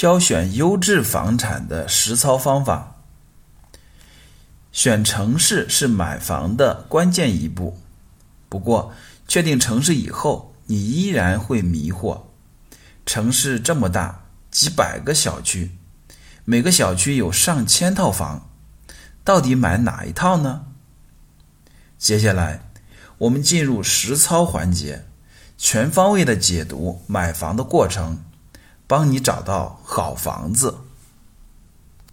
挑选优质房产的实操方法。选城市是买房的关键一步，不过确定城市以后，你依然会迷惑。城市这么大，几百个小区，每个小区有上千套房，到底买哪一套呢？接下来，我们进入实操环节，全方位的解读买房的过程，帮你找到好房子。